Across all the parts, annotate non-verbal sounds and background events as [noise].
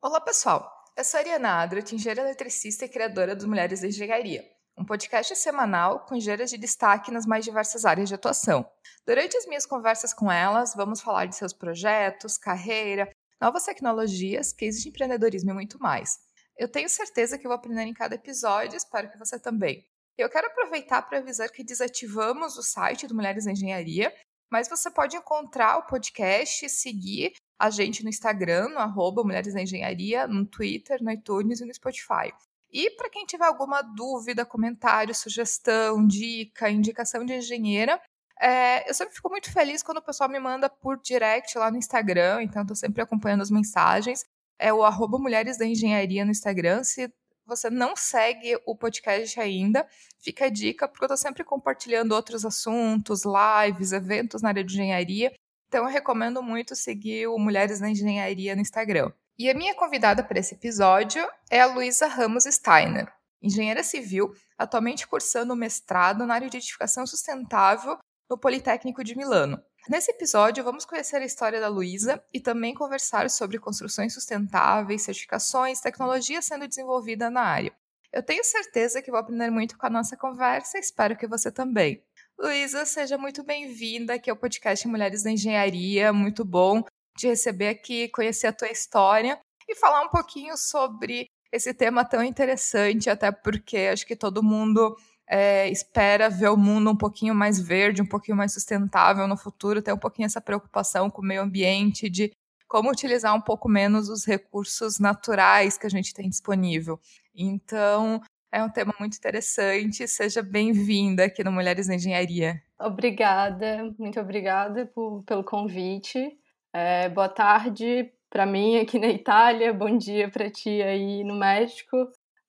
Olá, pessoal. Eu sou a Ariana Adrat, engenheira eletricista e criadora dos Mulheres da Engenharia, um podcast semanal com engenheiras de destaque nas mais diversas áreas de atuação. Durante as minhas conversas com elas, vamos falar de seus projetos, carreira, novas tecnologias, cases de empreendedorismo e muito mais. Eu tenho certeza que vou aprender em cada episódio, espero que você também. Eu quero aproveitar para avisar que desativamos o site do Mulheres da Engenharia, mas você pode encontrar o podcast, seguir a gente no Instagram, no arroba Mulheres da Engenharia, no Twitter, no iTunes e no Spotify. E para quem tiver alguma dúvida, comentário, sugestão, dica, indicação de engenheira, é, eu sempre fico muito feliz quando o pessoal me manda por direct lá no Instagram, então estou sempre acompanhando as mensagens. É o arroba Mulheres da Engenharia no Instagram. Se você não segue o podcast ainda, fica a dica, porque eu estou sempre compartilhando outros assuntos, lives, eventos na área de engenharia. Então eu recomendo muito seguir o Mulheres na Engenharia no Instagram. E a minha convidada para esse episódio é a Luísa Ramos Steiner, engenheira civil, atualmente cursando o mestrado na área de edificação sustentável no Politécnico de Milano. Nesse episódio, vamos conhecer a história da Luísa e também conversar sobre construções sustentáveis, certificações, tecnologia sendo desenvolvida na área. Eu tenho certeza que vou aprender muito com a nossa conversa e espero que você também. Luísa, seja muito bem-vinda aqui ao podcast Mulheres da Engenharia. Muito bom de receber aqui, conhecer a tua história e falar um pouquinho sobre esse tema tão interessante, até porque acho que todo mundo é, espera ver o mundo um pouquinho mais verde, um pouquinho mais sustentável no futuro, ter um pouquinho essa preocupação com o meio ambiente, de como utilizar um pouco menos os recursos naturais que a gente tem disponível. Então, é um tema muito interessante. Seja bem-vinda aqui no Mulheres na Engenharia. Obrigada, muito obrigada por, pelo convite. É, boa tarde para mim aqui na Itália, bom dia para ti aí no México.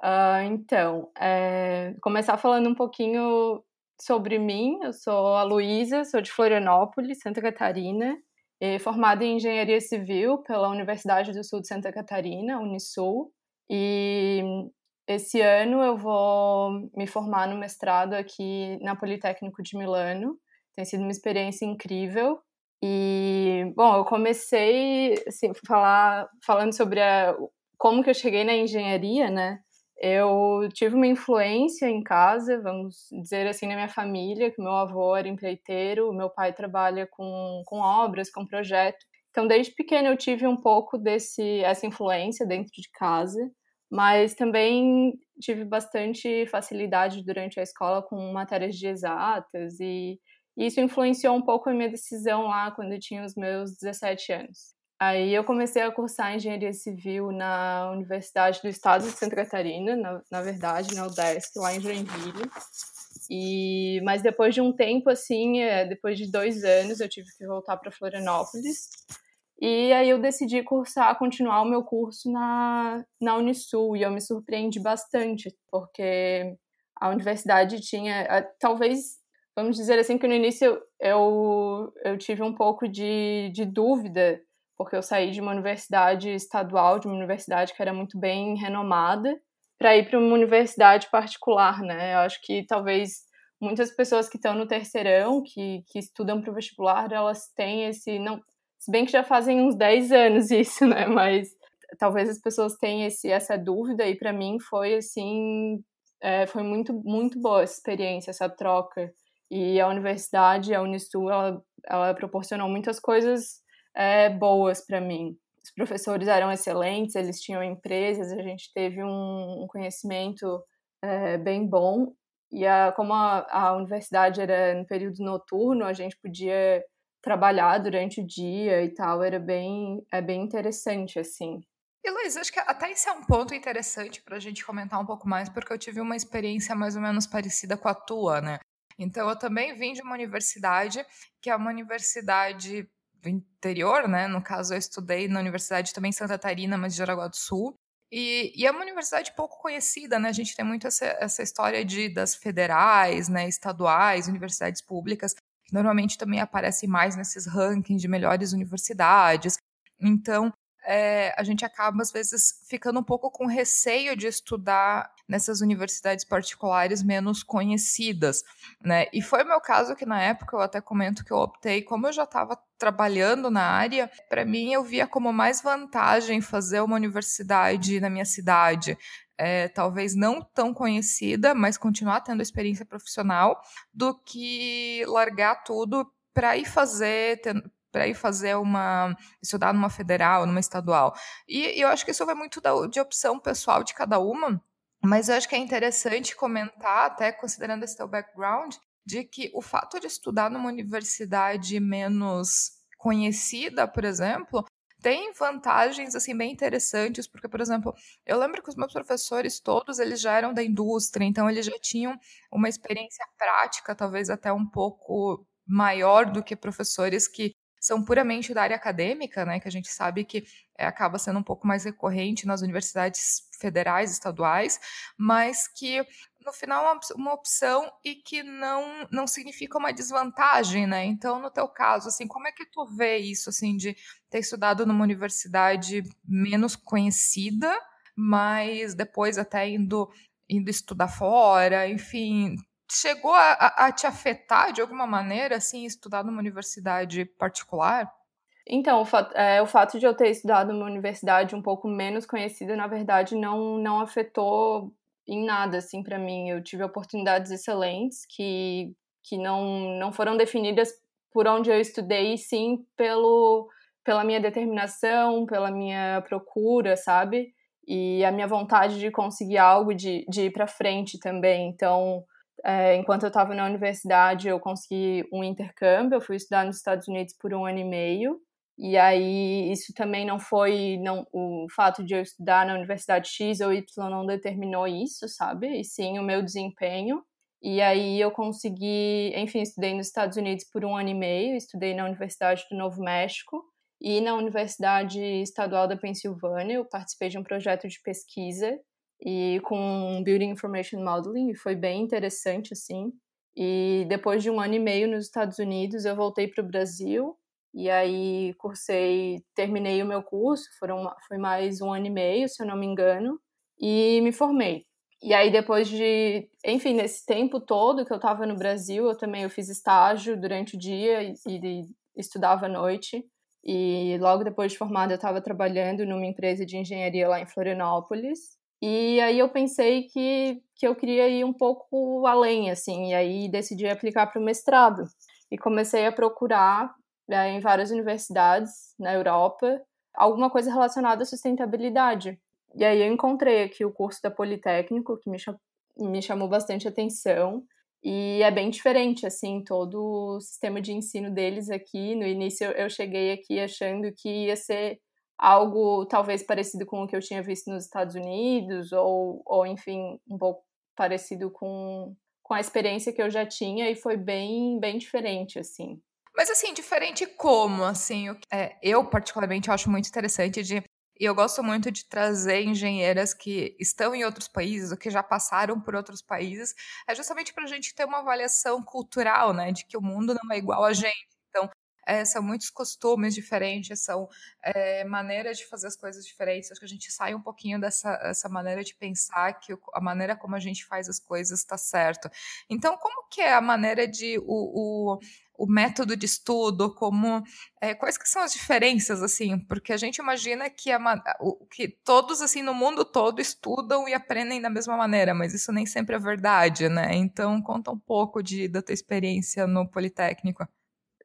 Uh, então, é, começar falando um pouquinho sobre mim. Eu sou a Luísa, sou de Florianópolis, Santa Catarina, formada em Engenharia Civil pela Universidade do Sul de Santa Catarina, Unisul. E esse ano eu vou me formar no mestrado aqui na Politécnico de Milano. Tem sido uma experiência incrível. E, bom, eu comecei assim, falar, falando sobre a, como que eu cheguei na engenharia, né? Eu tive uma influência em casa, vamos dizer assim, na minha família, que meu avô era empreiteiro, meu pai trabalha com, com obras, com projeto. Então, desde pequena eu tive um pouco desse essa influência dentro de casa mas também tive bastante facilidade durante a escola com matérias de exatas e isso influenciou um pouco a minha decisão lá quando eu tinha os meus 17 anos. Aí eu comecei a cursar engenharia civil na Universidade do Estado de Santa Catarina, na, na verdade, na UDESC, lá em Joinville. E, mas depois de um tempo, assim, é, depois de dois anos, eu tive que voltar para Florianópolis. E aí eu decidi cursar, continuar o meu curso na, na Unisul, e eu me surpreendi bastante, porque a universidade tinha, talvez, vamos dizer assim, que no início eu, eu tive um pouco de, de dúvida, porque eu saí de uma universidade estadual, de uma universidade que era muito bem renomada, para ir para uma universidade particular, né? Eu acho que talvez muitas pessoas que estão no terceirão, que, que estudam para o vestibular, elas têm esse, não, se bem que já fazem uns 10 anos [laughs] isso, né? Mas talvez as pessoas tenham esse, essa dúvida e para mim foi assim, é, foi muito, muito boa essa experiência, essa troca. E a universidade, a Unisul, ela, ela proporcionou muitas coisas é, boas para mim. Os professores eram excelentes, eles tinham empresas, a gente teve um, um conhecimento é, bem bom. E a, como a, a universidade era no período noturno, a gente podia trabalhar durante o dia e tal, era bem, é bem interessante, assim. E Luiz, acho que até esse é um ponto interessante para a gente comentar um pouco mais, porque eu tive uma experiência mais ou menos parecida com a tua, né? Então, eu também vim de uma universidade que é uma universidade do interior, né? No caso, eu estudei na universidade também Santa Catarina, mas de Jaraguá do Sul. E, e, é uma universidade pouco conhecida, né? A gente tem muito essa, essa história de das federais, né, estaduais, universidades públicas, normalmente também aparece mais nesses rankings de melhores universidades. Então, é, a gente acaba, às vezes, ficando um pouco com receio de estudar nessas universidades particulares menos conhecidas, né? E foi o meu caso que, na época, eu até comento que eu optei, como eu já estava trabalhando na área, para mim eu via como mais vantagem fazer uma universidade na minha cidade, é, talvez não tão conhecida, mas continuar tendo experiência profissional, do que largar tudo para ir fazer, para ir fazer uma estudar numa federal, numa estadual. E, e, eu acho que isso vai muito da, de opção pessoal de cada uma, mas eu acho que é interessante comentar, até considerando esse teu background, de que o fato de estudar numa universidade menos conhecida, por exemplo, tem vantagens assim bem interessantes, porque por exemplo, eu lembro que os meus professores todos eles já eram da indústria, então eles já tinham uma experiência prática, talvez até um pouco maior do que professores que são puramente da área acadêmica, né, que a gente sabe que é, acaba sendo um pouco mais recorrente nas universidades federais, estaduais, mas que no final é uma opção e que não não significa uma desvantagem, né? Então, no teu caso, assim, como é que tu vê isso, assim, de ter estudado numa universidade menos conhecida, mas depois até indo indo estudar fora, enfim, chegou a, a, te afetar de alguma maneira, assim, estudar numa universidade particular? Então, o fato, é, o fato de eu ter estudado numa universidade um pouco menos conhecida, na verdade, não, não afetou em nada, assim, para mim. Eu tive oportunidades excelentes que, que não, não foram definidas por onde eu estudei, sim pelo, pela minha determinação, pela minha procura, sabe? E a minha vontade de conseguir algo, de, de ir para frente também. Então, é, enquanto eu estava na universidade, eu consegui um intercâmbio, eu fui estudar nos Estados Unidos por um ano e meio, e aí isso também não foi, não, o fato de eu estudar na universidade X ou Y não determinou isso, sabe? E sim o meu desempenho. E aí eu consegui, enfim, estudei nos Estados Unidos por um ano e meio, estudei na Universidade do Novo México e na Universidade Estadual da Pensilvânia, eu participei de um projeto de pesquisa e com Building Information Modeling, e foi bem interessante, assim. E depois de um ano e meio nos Estados Unidos, eu voltei para o Brasil, e aí cursei, terminei o meu curso, foram, foi mais um ano e meio, se eu não me engano, e me formei. E aí depois de, enfim, nesse tempo todo que eu estava no Brasil, eu também eu fiz estágio durante o dia e, e estudava à noite. E logo depois de formada eu estava trabalhando numa empresa de engenharia lá em Florianópolis. E aí eu pensei que, que eu queria ir um pouco além, assim, e aí decidi aplicar para o mestrado. E comecei a procurar né, em várias universidades na Europa alguma coisa relacionada à sustentabilidade. E aí eu encontrei aqui o curso da Politécnico, que me, me chamou bastante atenção, e é bem diferente, assim, todo o sistema de ensino deles aqui. No início eu cheguei aqui achando que ia ser algo talvez parecido com o que eu tinha visto nos Estados Unidos, ou, ou enfim, um pouco parecido com, com a experiência que eu já tinha, e foi bem, bem diferente, assim. Mas assim, diferente como, assim, é, eu particularmente acho muito interessante de e eu gosto muito de trazer engenheiras que estão em outros países ou que já passaram por outros países, é justamente para a gente ter uma avaliação cultural, né, de que o mundo não é igual a gente. Então, é, são muitos costumes diferentes, são é, maneiras de fazer as coisas diferentes. Acho que a gente sai um pouquinho dessa essa maneira de pensar que a maneira como a gente faz as coisas está certo. Então, como que é a maneira de o, o o método de estudo, como é, quais que são as diferenças assim, porque a gente imagina que, a, que todos assim no mundo todo estudam e aprendem da mesma maneira, mas isso nem sempre é verdade, né? Então conta um pouco de da tua experiência no Politécnico.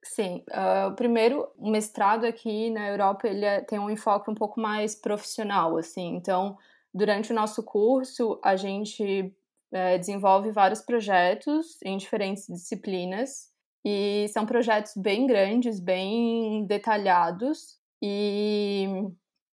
Sim, uh, o primeiro o mestrado aqui na Europa ele é, tem um enfoque um pouco mais profissional, assim. Então, durante o nosso curso a gente é, desenvolve vários projetos em diferentes disciplinas e são projetos bem grandes, bem detalhados e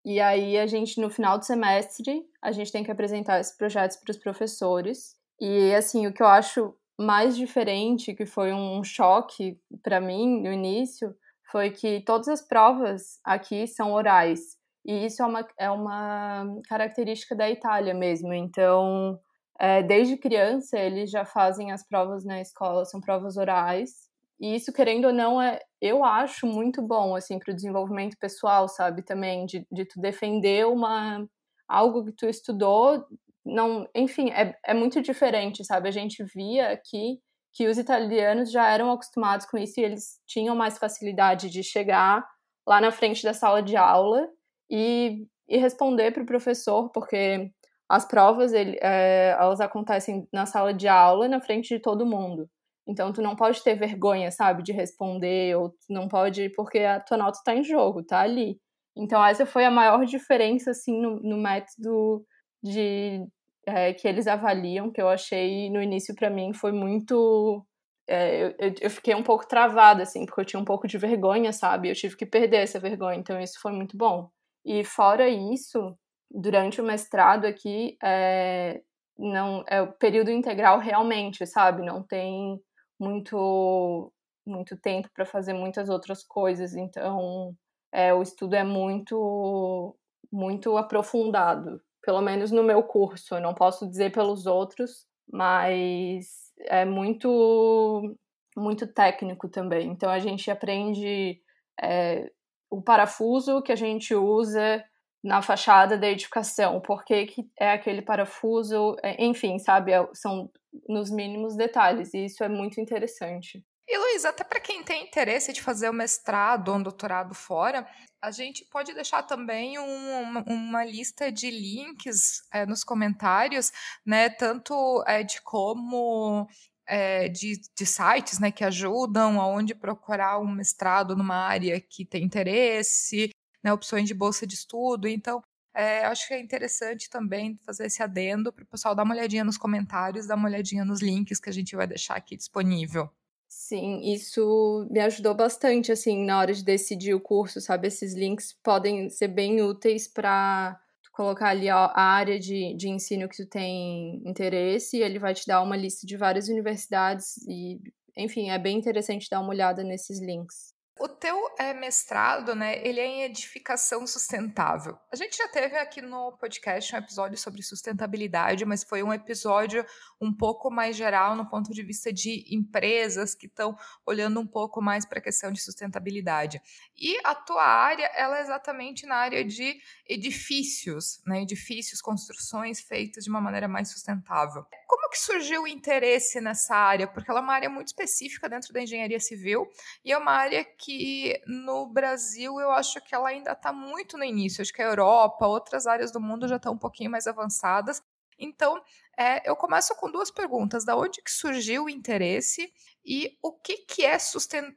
e aí a gente no final do semestre a gente tem que apresentar esses projetos para os professores e assim o que eu acho mais diferente, que foi um choque para mim no início, foi que todas as provas aqui são orais. E isso é uma, é uma característica da Itália mesmo. Então, é, desde criança, eles já fazem as provas na escola, são provas orais. E isso, querendo ou não, é, eu acho muito bom, assim, para o desenvolvimento pessoal, sabe? Também, de, de tu defender uma, algo que tu estudou, não, enfim, é, é muito diferente, sabe? A gente via aqui que os italianos já eram acostumados com isso e eles tinham mais facilidade de chegar lá na frente da sala de aula e, e responder para o professor, porque as provas ele, é, elas acontecem na sala de aula, na frente de todo mundo. Então tu não pode ter vergonha, sabe, de responder, ou tu não pode, porque a tua nota está em jogo, tá ali. Então essa foi a maior diferença, assim, no, no método de é, que eles avaliam, que eu achei no início para mim foi muito é, eu, eu, fiquei um pouco travada, assim, porque eu tinha um pouco de vergonha, sabe? Eu tive que perder essa vergonha, então isso foi muito bom. E fora isso, durante o mestrado aqui, é, não é o período integral realmente, sabe? Não tem muito muito tempo para fazer muitas outras coisas, então é, o estudo é muito muito aprofundado, pelo menos no meu curso. Eu não posso dizer pelos outros, mas é muito muito técnico também. Então a gente aprende é, o parafuso que a gente usa na fachada da edificação, por que, que é aquele parafuso, é, enfim, sabe, é, são nos mínimos detalhes, e isso é muito interessante. E Luiz, até para quem tem interesse de fazer o mestrado ou um doutorado fora, a gente pode deixar também um, uma, lista de links é, nos comentários, né? Tanto é, de como é, de, de, sites né, que ajudam aonde procurar um mestrado numa área que tem interesse, né, opções de bolsa de estudo. Então, é, acho que é interessante também fazer esse adendo para o pessoal dar uma olhadinha nos comentários, dar uma olhadinha nos links que a gente vai deixar aqui disponível. Sim, isso me ajudou bastante, assim, na hora de decidir o curso, sabe? Esses links podem ser bem úteis para colocar ali a área de, de ensino que tu tem interesse e ele vai te dar uma lista de várias universidades e, enfim, é bem interessante dar uma olhada nesses links. O teu é, mestrado, né, ele é em edificação sustentável. A gente já teve aqui no podcast um episódio sobre sustentabilidade, mas foi um episódio um pouco mais geral no ponto de vista de empresas que estão olhando um pouco mais para a questão de sustentabilidade. E a tua área, ela é exatamente na área de edifícios, né, edifícios, construções feitas de uma maneira mais sustentável. Como que surgiu o interesse nessa área? Porque ela é uma área muito específica dentro da engenharia civil e é uma área que que no Brasil eu acho que ela ainda está muito no início. Acho que a Europa, outras áreas do mundo já estão um pouquinho mais avançadas. Então, é, eu começo com duas perguntas: da onde que surgiu o interesse e o que, que é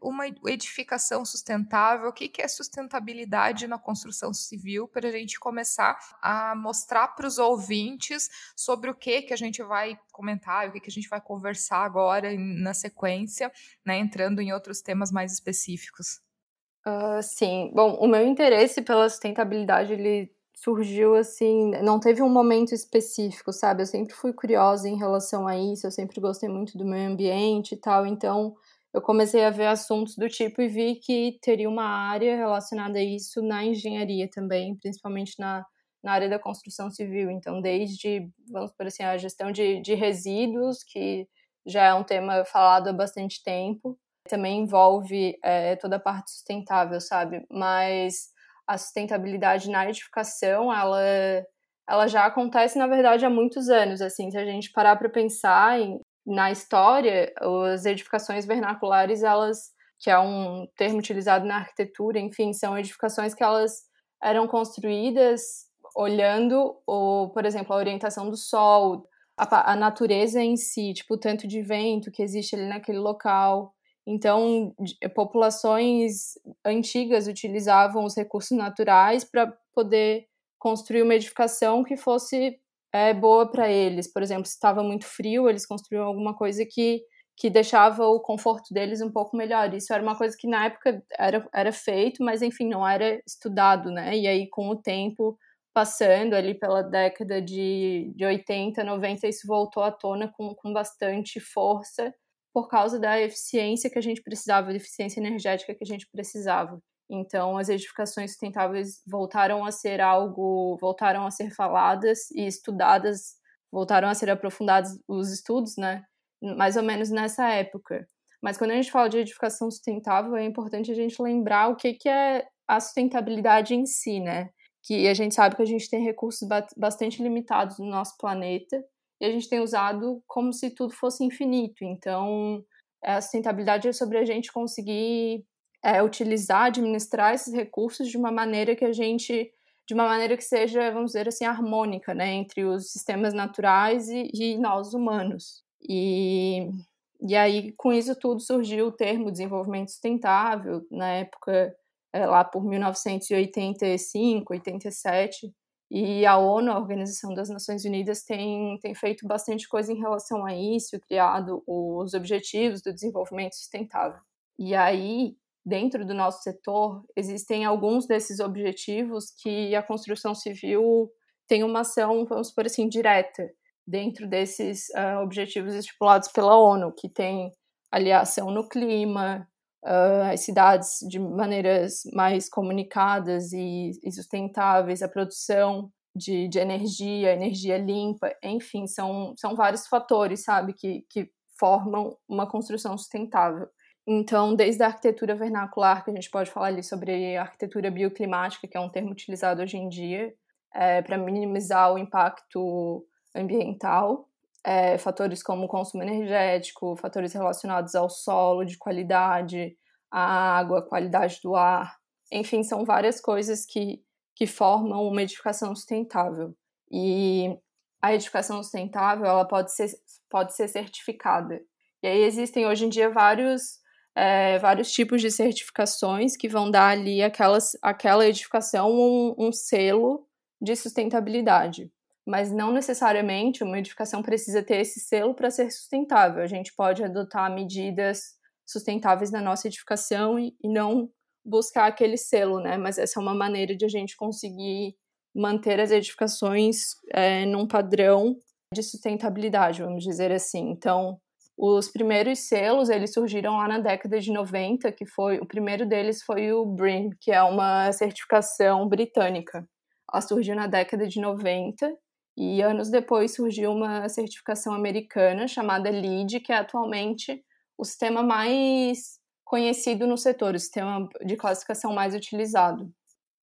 uma edificação sustentável, o que, que é sustentabilidade na construção civil, para a gente começar a mostrar para os ouvintes sobre o que, que a gente vai comentar, o que, que a gente vai conversar agora na sequência, né, entrando em outros temas mais específicos. Uh, sim, bom, o meu interesse pela sustentabilidade ele surgiu assim, não teve um momento específico, sabe? Eu sempre fui curiosa em relação a isso, eu sempre gostei muito do meio ambiente e tal, então eu comecei a ver assuntos do tipo e vi que teria uma área relacionada a isso na engenharia também, principalmente na, na área da construção civil. Então, desde, vamos por assim, a gestão de, de resíduos, que já é um tema falado há bastante tempo, também envolve é, toda a parte sustentável, sabe? Mas a sustentabilidade na edificação, ela, ela já acontece, na verdade, há muitos anos. Assim, se a gente parar para pensar em, na história, as edificações vernaculares, elas, que é um termo utilizado na arquitetura, enfim, são edificações que elas eram construídas olhando, o, por exemplo, a orientação do sol, a, a natureza em si, tipo, o tanto de vento que existe ali naquele local, então, populações antigas utilizavam os recursos naturais para poder construir uma edificação que fosse é, boa para eles. Por exemplo, se estava muito frio, eles construíam alguma coisa que, que deixava o conforto deles um pouco melhor. Isso era uma coisa que na época era, era feito, mas enfim, não era estudado, né? E aí, com o tempo passando ali pela década de, de 80, 90, isso voltou à tona com, com bastante força por causa da eficiência que a gente precisava, da eficiência energética que a gente precisava. Então, as edificações sustentáveis voltaram a ser algo, voltaram a ser faladas e estudadas, voltaram a ser aprofundados os estudos, né? Mais ou menos nessa época. Mas quando a gente fala de edificação sustentável, é importante a gente lembrar o que, que é a sustentabilidade em si, né? Que a gente sabe que a gente tem recursos bastante limitados no nosso planeta e a gente tem usado como se tudo fosse infinito. Então, a sustentabilidade é sobre a gente conseguir é, utilizar, administrar esses recursos de uma maneira que a gente de uma maneira que seja, vamos dizer assim, harmônica, né, entre os sistemas naturais e, e nós humanos. E, e aí, com isso tudo, surgiu o termo desenvolvimento sustentável, na época, é, lá por 1985, 87, e a ONU, a Organização das Nações Unidas, tem, tem feito bastante coisa em relação a isso, criado os Objetivos do Desenvolvimento Sustentável. E aí, dentro do nosso setor, existem alguns desses objetivos que a construção civil tem uma ação, vamos por assim, direta dentro desses uh, objetivos estipulados pela ONU, que tem ali a ação no clima, uh, as cidades de maneiras mais comunicadas e, e sustentáveis, a produção de, de, energia, energia limpa, enfim, são, são vários fatores, sabe, que, que formam uma construção sustentável. Então, desde a arquitetura vernacular, que a gente pode falar ali sobre arquitetura bioclimática, que é um termo utilizado hoje em dia, é, para minimizar o impacto ambiental, é, fatores como consumo energético, fatores relacionados ao solo de qualidade, a água, qualidade do ar, enfim, são várias coisas que, que formam uma edificação sustentável. E a edificação sustentável ela pode ser, pode ser certificada. E aí existem hoje em dia vários é, vários tipos de certificações que vão dar ali aquelas, aquela edificação um, um selo de sustentabilidade. Mas não necessariamente uma edificação precisa ter esse selo para ser sustentável. A gente pode adotar medidas sustentáveis na nossa edificação e, e não buscar aquele selo, né? Mas essa é uma maneira de a gente conseguir manter as edificações é, num padrão de sustentabilidade, vamos dizer assim. Então, os primeiros selos, eles surgiram lá na década de 90, que foi, o primeiro deles foi o BREEAM, que é uma certificação britânica. Ela surgiu na década de 90 e anos depois surgiu uma certificação americana chamada LEED, que é atualmente o sistema mais conhecido no setor, o sistema de classificação mais utilizado.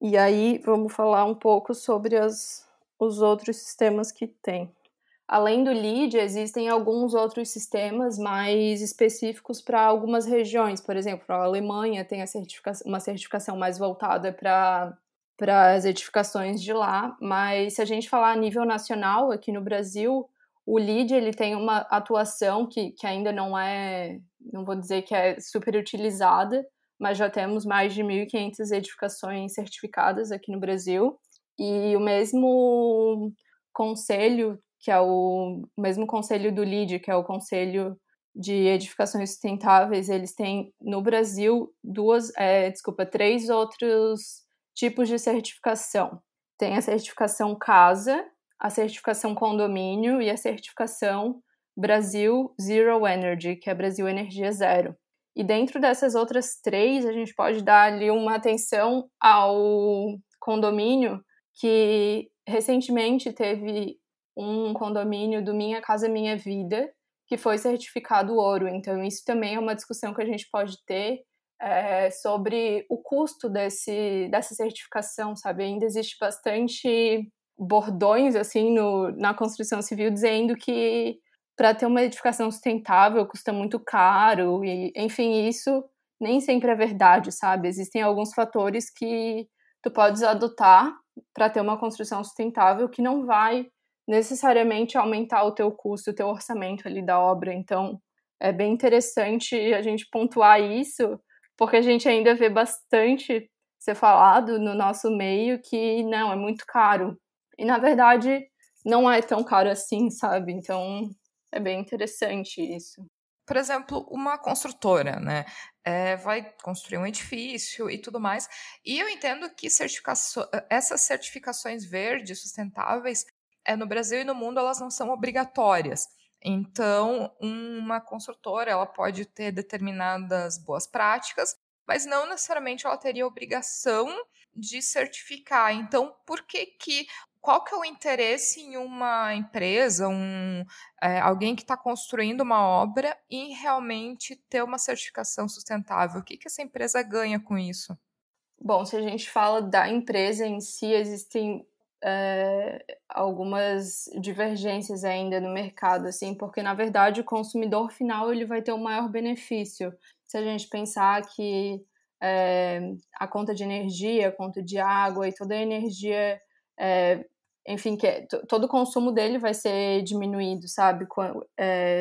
E aí vamos falar um pouco sobre as, os outros sistemas que tem. Além do LEED, existem alguns outros sistemas mais específicos para algumas regiões. Por exemplo, a Alemanha tem certificação, uma certificação mais voltada para para as edificações de lá, mas se a gente falar a nível nacional, aqui no Brasil, o LEED ele tem uma atuação que, que ainda não é, não vou dizer que é super utilizada, mas já temos mais de 1.500 edificações certificadas aqui no Brasil. E o mesmo conselho que é o mesmo conselho do LID, que é o Conselho de Edificações Sustentáveis, eles têm no Brasil duas, é, desculpa, três outros tipos de certificação. Tem a certificação casa, a certificação condomínio e a certificação Brasil Zero Energy, que é Brasil Energia Zero. E dentro dessas outras três, a gente pode dar ali uma atenção ao condomínio, que recentemente teve um condomínio do Minha Casa Minha Vida, que foi certificado ouro. Então, isso também é uma discussão que a gente pode ter é, sobre o custo desse, dessa certificação, sabe? Ainda existe bastante bordões, assim, no, na construção civil, dizendo que para ter uma edificação sustentável custa muito caro, e, enfim, isso nem sempre é verdade, sabe? Existem alguns fatores que tu podes adotar para ter uma construção sustentável que não vai necessariamente aumentar o teu custo, o teu orçamento ali da obra. Então, é bem interessante a gente pontuar isso, porque a gente ainda vê bastante ser falado no nosso meio que não, é muito caro. E na verdade, não é tão caro assim, sabe? Então, é bem interessante isso. Por exemplo, uma construtora, né? É, vai construir um edifício e tudo mais. E eu entendo que certificaço essas certificações verdes, sustentáveis, é, no Brasil e no mundo elas não são obrigatórias. Então, uma construtora ela pode ter determinadas boas práticas, mas não necessariamente ela teria obrigação de certificar. Então, por que que qual que é o interesse em uma empresa, um, é, alguém que está construindo uma obra em realmente ter uma certificação sustentável? O que, que essa empresa ganha com isso? Bom, se a gente fala da empresa em si, existem é, algumas divergências ainda no mercado, assim, porque na verdade o consumidor final ele vai ter o maior benefício. Se a gente pensar que é, a conta de energia, a conta de água e toda a energia é, enfim, que é, todo o consumo dele vai ser diminuído, sabe? Quando,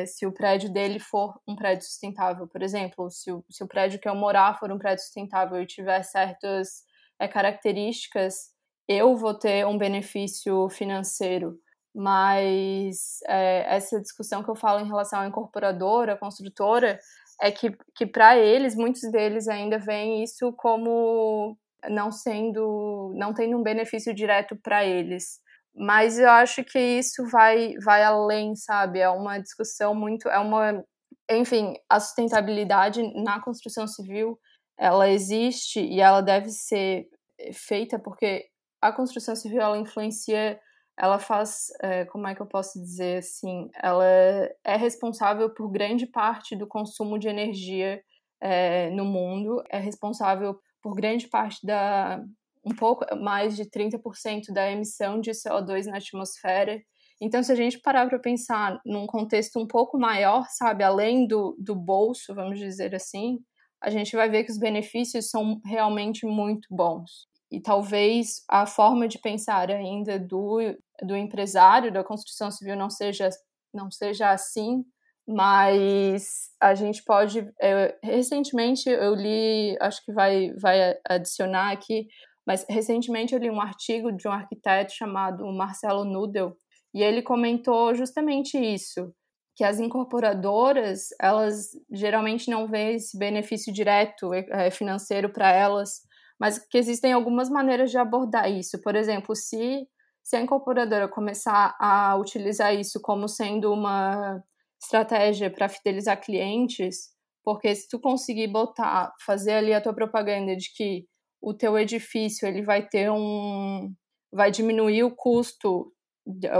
se o prédio dele for um prédio sustentável, por exemplo, se o, se o prédio que eu morar for um prédio sustentável e tiver certas características, eu vou ter um benefício financeiro. Mas é, essa discussão que eu falo em relação à incorporadora, à construtora, é que, que para eles, muitos deles ainda veem isso como não sendo, não tendo um benefício direto para eles. Mas eu acho que isso vai, vai além, sabe? É uma discussão muito. É uma. Enfim, a sustentabilidade na construção civil ela existe e ela deve ser feita porque a construção civil ela influencia, ela faz, é, como é que eu posso dizer assim, ela é responsável por grande parte do consumo de energia é, no mundo, é responsável por grande parte da, um pouco mais de 30% da emissão de CO2 na atmosfera. Então, se a gente parar para pensar num contexto um pouco maior, sabe, além do, do bolso, vamos dizer assim, a gente vai ver que os benefícios são realmente muito bons. E talvez a forma de pensar ainda do, do empresário da construção civil não seja, não seja assim, mas a gente pode. Eu, recentemente eu li, acho que vai, vai adicionar aqui, mas recentemente eu li um artigo de um arquiteto chamado Marcelo Nudel e ele comentou justamente isso, que as incorporadoras, elas geralmente não veem esse benefício direto é, financeiro para elas, mas que existem algumas maneiras de abordar isso. Por exemplo, se, se a incorporadora começar a utilizar isso como sendo uma estratégia para fidelizar clientes, porque se tu conseguir botar, fazer ali a tua propaganda de que o teu edifício ele vai ter um vai diminuir o custo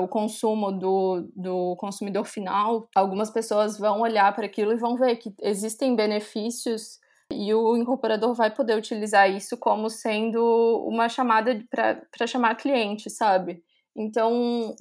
o consumo do, do consumidor final, algumas pessoas vão olhar para aquilo e vão ver que existem benefícios e o incorporador vai poder utilizar isso como sendo uma chamada para chamar cliente, sabe? Então,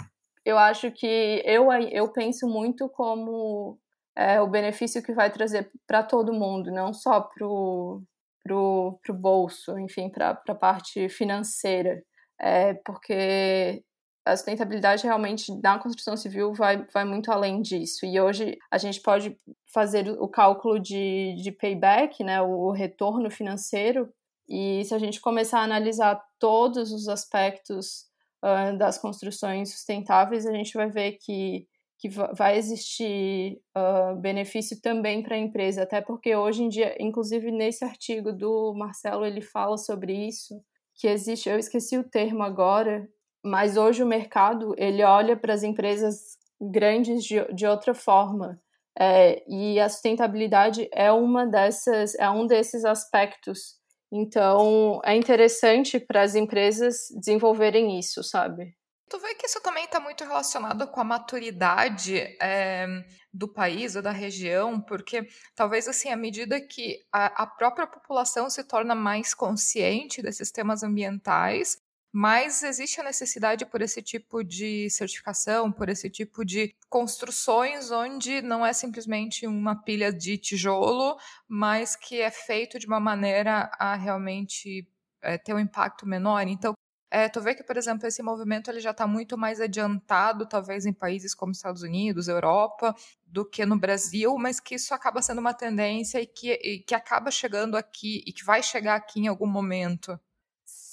eu acho que eu, eu penso muito como é, o benefício que vai trazer para todo mundo, não só para o pro, pro bolso, enfim, para a parte financeira. É, porque a sustentabilidade realmente na construção civil vai, vai muito além disso. E hoje a gente pode fazer o cálculo de, de payback, né, o retorno financeiro, e se a gente começar a analisar todos os aspectos uh, das construções sustentáveis, a gente vai ver que que vai existir uh, benefício também para a empresa, até porque hoje em dia, inclusive nesse artigo do Marcelo, ele fala sobre isso, que existe, eu esqueci o termo agora, mas hoje o mercado, ele olha para as empresas grandes de, de outra forma, é, e a sustentabilidade é uma dessas, é um desses aspectos, então é interessante para as empresas desenvolverem isso, sabe? Tu vê que isso também está muito relacionado com a maturidade é, do país ou da região, porque talvez assim, à medida que a, a, própria população se torna mais consciente desses temas ambientais, mais existe a necessidade por esse tipo de certificação, por esse tipo de construções onde não é simplesmente uma pilha de tijolo, mas que é feito de uma maneira a realmente é, ter um impacto menor. Então, é, tu vê que, por exemplo, esse movimento ele já está muito mais adiantado, talvez em países como Estados Unidos, Europa, do que no Brasil, mas que isso acaba sendo uma tendência e que, e que acaba chegando aqui e que vai chegar aqui em algum momento.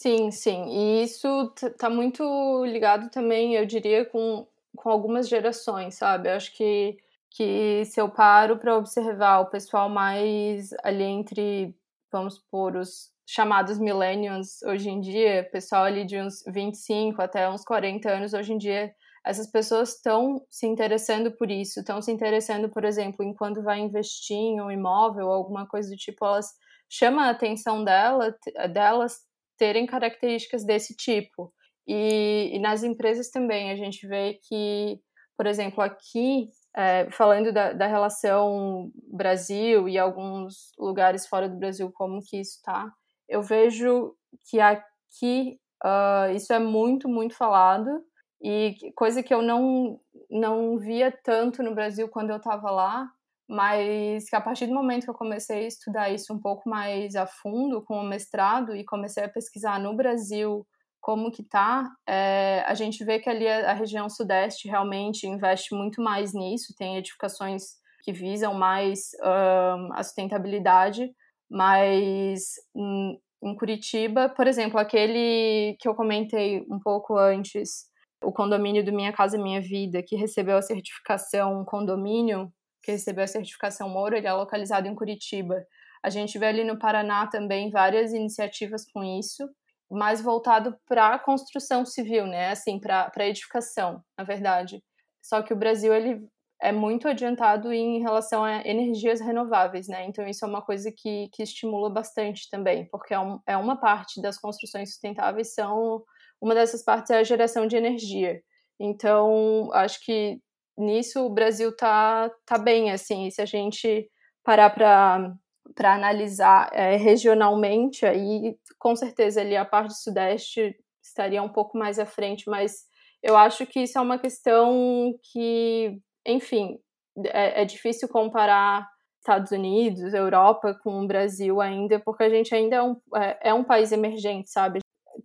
Sim, sim. E isso está muito ligado também, eu diria, com, com algumas gerações, sabe? Eu acho que, que se eu paro para observar o pessoal mais ali entre, vamos por os chamados millennials hoje em dia, pessoal ali de uns 25 até uns 40 anos hoje em dia, essas pessoas estão se interessando por isso, estão se interessando, por exemplo, em quando vai investir em um imóvel, alguma coisa do tipo, elas chama a atenção dela, delas terem características desse tipo. E, e nas empresas também a gente vê que, por exemplo, aqui, é, falando da, da, relação Brasil e alguns lugares fora do Brasil, como que isso está, eu vejo que aqui uh, isso é muito, muito falado e coisa que eu não, não via tanto no Brasil quando eu estava lá, mas que a partir do momento que eu comecei a estudar isso um pouco mais a fundo com o mestrado e comecei a pesquisar no Brasil como que tá, é, a gente vê que ali a, a, região sudeste realmente investe muito mais nisso, tem edificações que visam mais um, a sustentabilidade, mas em, em Curitiba, por exemplo, aquele que eu comentei um pouco antes, o condomínio do Minha Casa Minha Vida, que recebeu a certificação condomínio, que recebeu a certificação Moro, ele é localizado em Curitiba. A gente vê ali no Paraná também várias iniciativas com isso, mais voltado para a construção civil, né? Assim, para edificação, na verdade. Só que o Brasil ele é muito adiantado em relação a energias renováveis, né? Então isso é uma coisa que, que estimula bastante também, porque é, um, é uma parte das construções sustentáveis são uma dessas partes é a geração de energia. Então, acho que nisso o Brasil tá, tá bem, assim, se a gente parar para analisar é, regionalmente, aí com certeza ali a parte sudeste estaria um pouco mais à frente, mas eu acho que isso é uma questão que, enfim, é, é difícil comparar Estados Unidos, Europa com o Brasil ainda, porque a gente ainda é um, é, é um país emergente, sabe?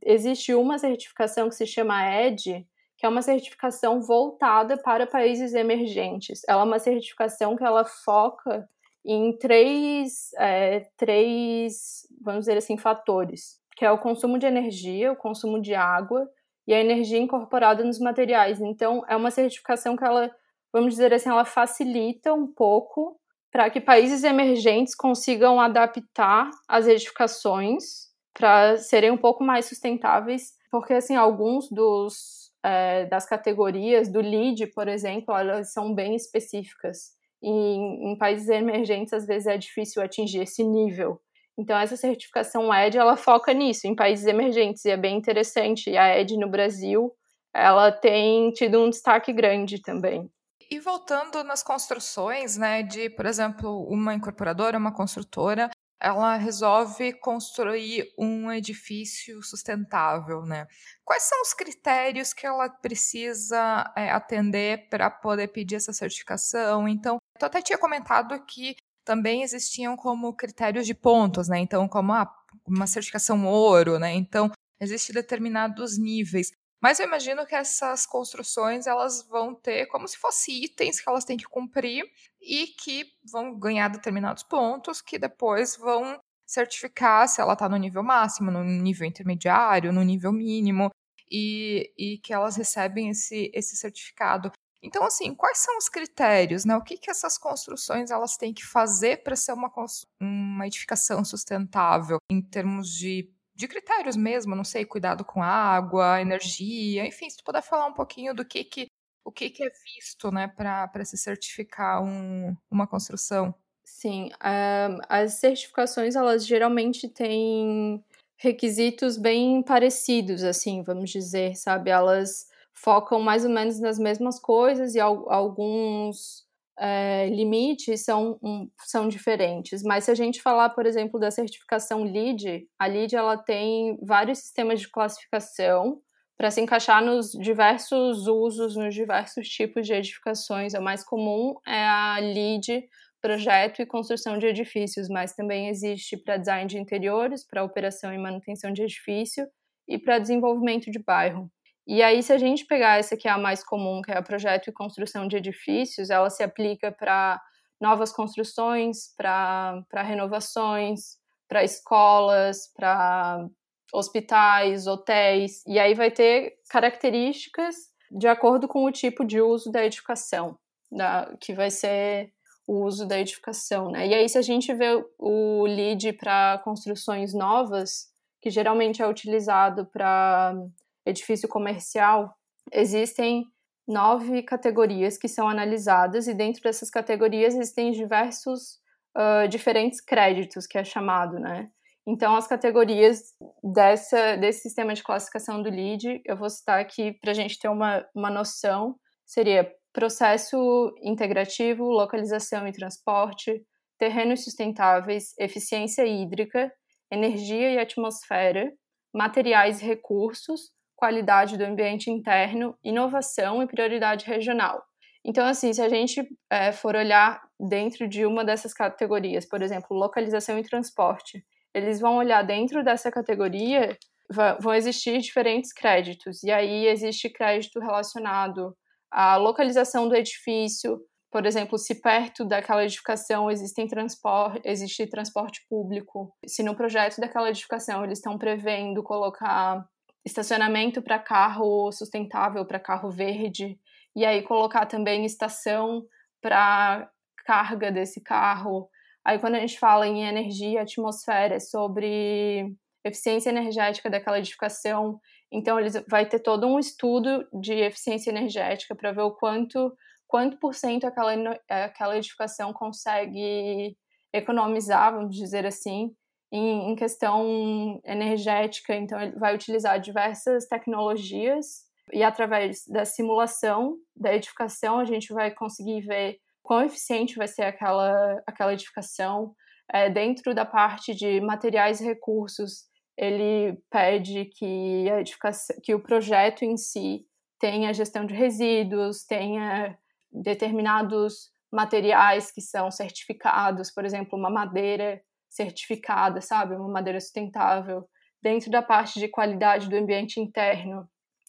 existe uma certificação que se chama ED, que é uma certificação voltada para países emergentes. Ela é uma certificação que ela foca em três, é, três, vamos dizer assim, fatores, que é o consumo de energia, o consumo de água e a energia incorporada nos materiais. Então, é uma certificação que ela, vamos dizer assim, ela facilita um pouco para que países emergentes consigam adaptar as edificações para serem um pouco mais sustentáveis, porque assim alguns dos é, das categorias do LEED, por exemplo, elas são bem específicas. E em, em países emergentes, às vezes é difícil atingir esse nível. Então, essa certificação ED, ela foca nisso, em países emergentes, e é bem interessante. E a ED no Brasil, ela tem tido um destaque grande também. E voltando nas construções, né, de, por exemplo, uma incorporadora, uma construtora, ela resolve construir um edifício sustentável, né? Quais são os critérios que ela precisa é, atender para poder pedir essa certificação? Então, tu até tinha comentado que também existiam como critérios de pontos, né? Então, como a, uma certificação ouro, né? Então, existem determinados níveis. Mas eu imagino que essas construções elas vão ter como se fossem itens que elas têm que cumprir e que vão ganhar determinados pontos que depois vão certificar se ela está no nível máximo, no nível intermediário, no nível mínimo e, e que elas recebem esse, esse certificado. Então, assim, quais são os critérios, né? O que, que essas construções elas têm que fazer para ser uma, uma edificação sustentável em termos de de critérios mesmo, não sei, cuidado com água, energia, enfim, se tu puder falar um pouquinho do que que o que, que é visto, né, para se certificar um, uma construção. Sim, um, as certificações elas geralmente têm requisitos bem parecidos, assim, vamos dizer, sabe? Elas focam mais ou menos nas mesmas coisas e alguns é, limites são, um, são diferentes. Mas se a gente falar, por exemplo, da certificação LEED, a LEED ela tem vários sistemas de classificação para se encaixar nos diversos usos, nos diversos tipos de edificações. O mais comum é a LEED, projeto e construção de edifícios, mas também existe para design de interiores, para operação e manutenção de edifício e para desenvolvimento de bairro. E aí, se a gente pegar essa que é a mais comum, que é a projeto e construção de edifícios, ela se aplica para novas construções, para renovações, para escolas, para hospitais, hotéis, e aí vai ter características de acordo com o tipo de uso da edificação, da, que vai ser o uso da edificação, né? E aí, se a gente vê o LEED para construções novas, que geralmente é utilizado para edifício comercial, existem nove categorias que são analisadas e dentro dessas categorias existem diversos uh, diferentes créditos que é chamado, né? Então, as categorias dessa, desse sistema de classificação do LEED, eu vou citar aqui para a gente ter uma, uma noção, seria processo integrativo, localização e transporte, terrenos sustentáveis, eficiência hídrica, energia e atmosfera, materiais e recursos, qualidade do ambiente interno, inovação e prioridade regional. Então, assim, se a gente é, for olhar dentro de uma dessas categorias, por exemplo, localização e transporte, eles vão olhar dentro dessa categoria, vão existir diferentes créditos, e aí existe crédito relacionado à localização do edifício, por exemplo, se perto daquela edificação existem transporte, existe transporte público, se no projeto daquela edificação eles estão prevendo colocar estacionamento para carro sustentável, para carro verde, e aí colocar também estação para carga desse carro. Aí quando a gente fala em energia, atmosfera, é sobre eficiência energética daquela edificação, então eles vai ter todo um estudo de eficiência energética para ver o quanto quanto por cento aquela aquela edificação consegue economizar, vamos dizer assim, em, em questão energética. Então ele vai utilizar diversas tecnologias e através da simulação da edificação a gente vai conseguir ver quão eficiente vai ser aquela, aquela edificação. É, dentro da parte de materiais e recursos, ele pede que, a edificação, que o projeto em si tenha gestão de resíduos, tenha determinados materiais que são certificados, por exemplo, uma madeira certificada, sabe? Uma madeira sustentável. Dentro da parte de qualidade do ambiente interno,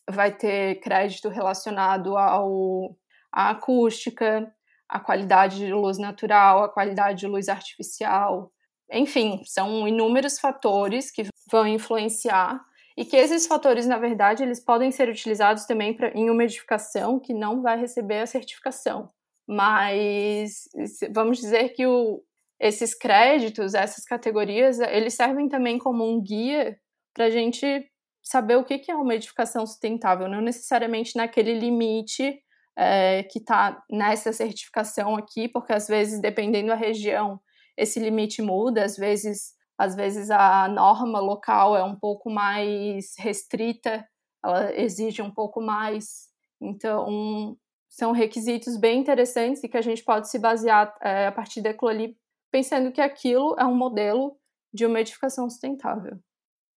vai ter crédito relacionado ao, à acústica, à qualidade de luz natural, à qualidade de luz artificial. Enfim, são inúmeros fatores que vão influenciar e que esses fatores, na verdade, eles podem ser utilizados também pra, em uma edificação que não vai receber a certificação. Mas vamos dizer que o, esses créditos, essas categorias, eles servem também como um guia para a gente saber o que é uma edificação sustentável, não necessariamente naquele limite é, que está nessa certificação aqui, porque às vezes, dependendo da região, esse limite muda, às vezes, às vezes a norma local é um pouco mais restrita, ela exige um pouco mais. Então, são requisitos bem interessantes e que a gente pode se basear é, a partir daquilo ali, pensando que aquilo é um modelo de uma edificação sustentável.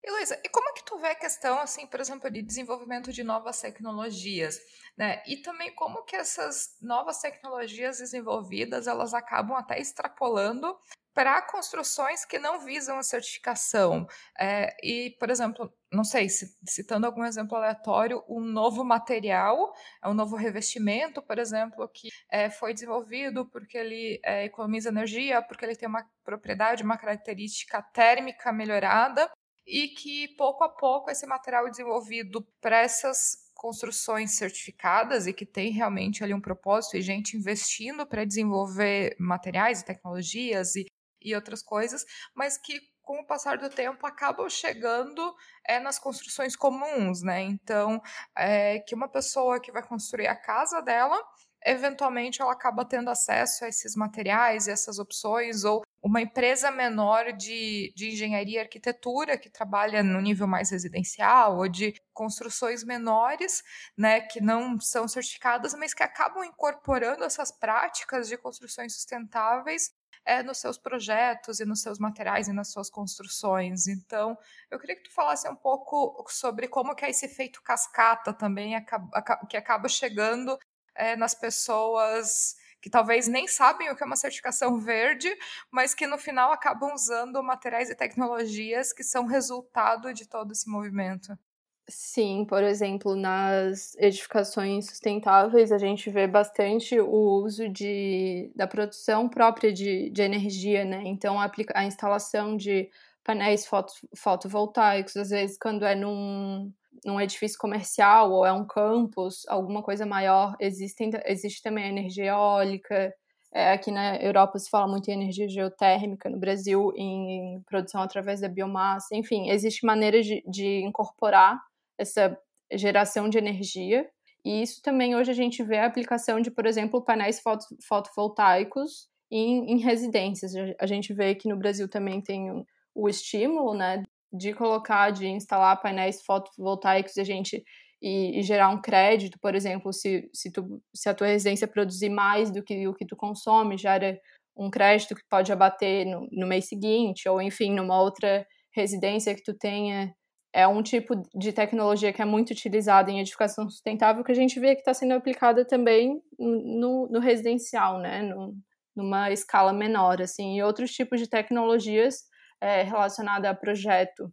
E Luísa, e como é que tu vê a questão, assim, por exemplo, de desenvolvimento de novas tecnologias, né? E também como que essas novas tecnologias desenvolvidas, elas acabam até extrapolando para construções que não visam a certificação. É, e, por exemplo, não sei, citando algum exemplo aleatório, um novo material, um novo revestimento, por exemplo, que é, foi desenvolvido porque ele é, economiza energia, porque ele tem uma propriedade, uma característica térmica melhorada, e que pouco a pouco esse material desenvolvido para essas construções certificadas e que tem realmente ali um propósito e gente investindo para desenvolver materiais e tecnologias e, e outras coisas, mas que com o passar do tempo acabam chegando é, nas construções comuns, né? Então, é, que uma pessoa que vai construir a casa dela eventualmente ela acaba tendo acesso a esses materiais e essas opções, ou uma empresa menor de, de engenharia e arquitetura que trabalha no nível mais residencial, ou de construções menores, né, que não são certificadas, mas que acabam incorporando essas práticas de construções sustentáveis é, nos seus projetos e nos seus materiais e nas suas construções. Então, eu queria que tu falasse um pouco sobre como que é esse efeito cascata também que acaba chegando é, nas pessoas que talvez nem sabem o que é uma certificação [laughs] verde, mas que no final acabam usando materiais e tecnologias que são resultado de todo esse movimento. Sim, por exemplo, nas edificações sustentáveis a gente vê bastante o uso de, da produção própria de, de energia, né? Então a, a instalação de painéis foto, fotovoltaicos, às vezes quando é num, num edifício comercial ou é um campus, alguma coisa maior, existem, existe também a energia eólica. É, aqui na Europa se fala muito em energia geotérmica, no Brasil em produção através da biomassa. Enfim, existe maneiras de, de incorporar essa geração de energia. E isso também hoje a gente vê a aplicação de, por exemplo, painéis foto, fotovoltaicos em, em residências. A gente vê que no Brasil também tem o estímulo, né, de colocar, de instalar painéis fotovoltaicos e a gente e, e, gerar um crédito, por exemplo, se, se, tu, se a tua residência produzir mais do que o que tu consome, gera um crédito que pode abater no, no mês seguinte, ou enfim, numa outra residência que tu tenha. É um tipo de tecnologia que é muito utilizada em edificação sustentável que a gente vê que está sendo aplicada também no, no residencial, né? No, numa escala menor, assim, e outros tipos de tecnologias é, relacionada a projeto.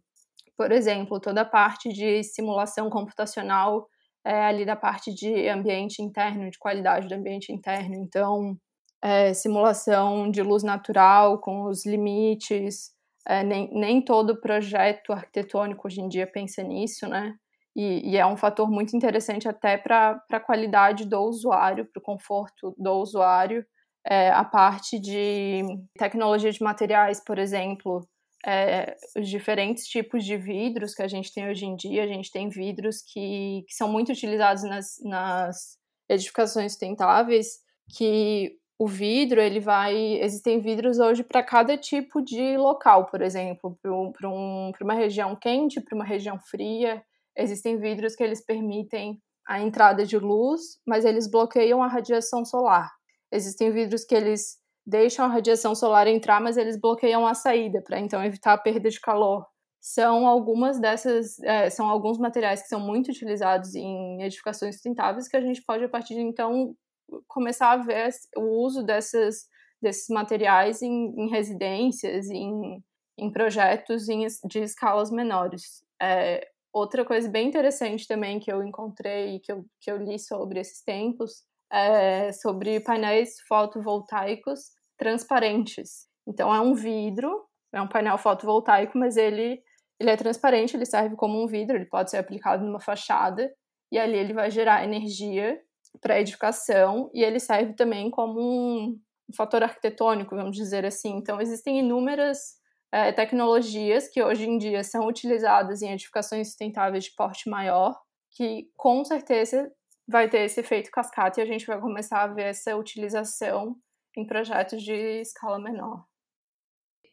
Por exemplo, toda a parte de simulação computacional é, ali da parte de ambiente interno, de qualidade do ambiente interno. Então, é, simulação de luz natural com os limites. É, nem, nem todo projeto arquitetônico hoje em dia pensa nisso, né? E, e é um fator muito interessante até para a qualidade do usuário, para o conforto do usuário. É, a parte de tecnologia de materiais, por exemplo, é, os diferentes tipos de vidros que a gente tem hoje em dia. A gente tem vidros que, que são muito utilizados nas, nas edificações sustentáveis, que o vidro, ele vai. Existem vidros hoje para cada tipo de local, por exemplo, para um, uma região quente, para uma região fria. Existem vidros que eles permitem a entrada de luz, mas eles bloqueiam a radiação solar. Existem vidros que eles deixam a radiação solar entrar, mas eles bloqueiam a saída para então evitar a perda de calor. São algumas dessas, é, são alguns materiais que são muito utilizados em edificações sustentáveis que a gente pode a partir de então começar a ver o uso dessas, desses materiais em, em residências, em, em projetos em, de escalas menores. É, outra coisa bem interessante também que eu encontrei, que eu, que eu li sobre esses tempos, é sobre painéis fotovoltaicos transparentes. Então é um vidro, é um painel fotovoltaico, mas ele, ele é transparente, ele serve como um vidro, ele pode ser aplicado numa fachada e ali ele vai gerar energia para edificação e ele serve também como um, fator arquitetônico, vamos dizer assim. Então, existem inúmeras é, tecnologias que hoje em dia são utilizadas em edificações sustentáveis de porte maior, que com certeza vai ter esse efeito cascata e a gente vai começar a ver essa utilização em projetos de escala menor.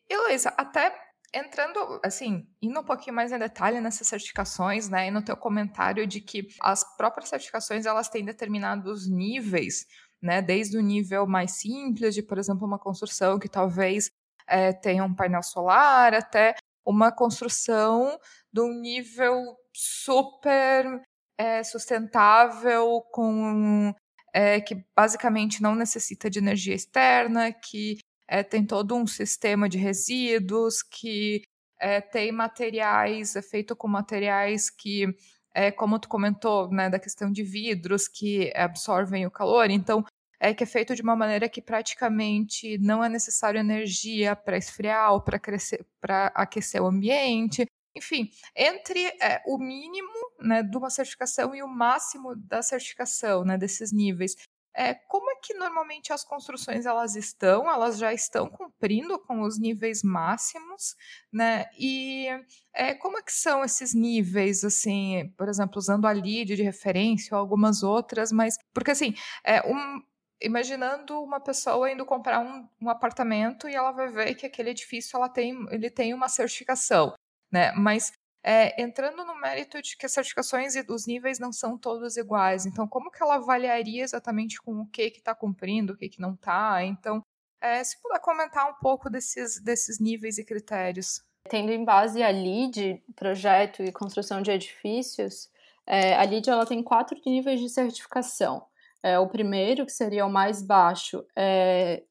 E Luísa, até Entrando, assim, indo um pouquinho mais em detalhe nessas certificações, né, e no teu comentário de que as próprias certificações, elas têm determinados níveis, né, desde o nível mais simples, de, por exemplo, uma construção que talvez é, tenha um painel solar, até uma construção de um nível super é, sustentável, com é, que basicamente não necessita de energia externa, que é, tem todo um sistema de resíduos que é, tem materiais, é feito com materiais que, é, como tu comentou, né, da questão de vidros que absorvem o calor, então é que é feito de uma maneira que praticamente não é necessário energia para esfriar ou para aquecer o ambiente. Enfim, entre é, o mínimo né, de uma certificação e o máximo da certificação, né, desses níveis, é, como é que normalmente as construções elas estão? Elas já estão cumprindo com os níveis máximos, né? E é, como é que são esses níveis, assim, por exemplo, usando a LID de referência ou algumas outras, mas porque assim, é, um, imaginando uma pessoa indo comprar um, um, apartamento e ela vai ver que aquele edifício ela tem, ele tem uma certificação, né? Mas é, entrando no mérito de que as certificações e os níveis não são todos iguais. Então, como que ela avaliaria exatamente com o que está cumprindo, o que, que não está? Então, é, se puder comentar um pouco desses, desses níveis e critérios. Tendo em base a LEED, projeto e construção de edifícios, é, a LEED ela tem quatro níveis de certificação. É, o primeiro, que seria o mais baixo, é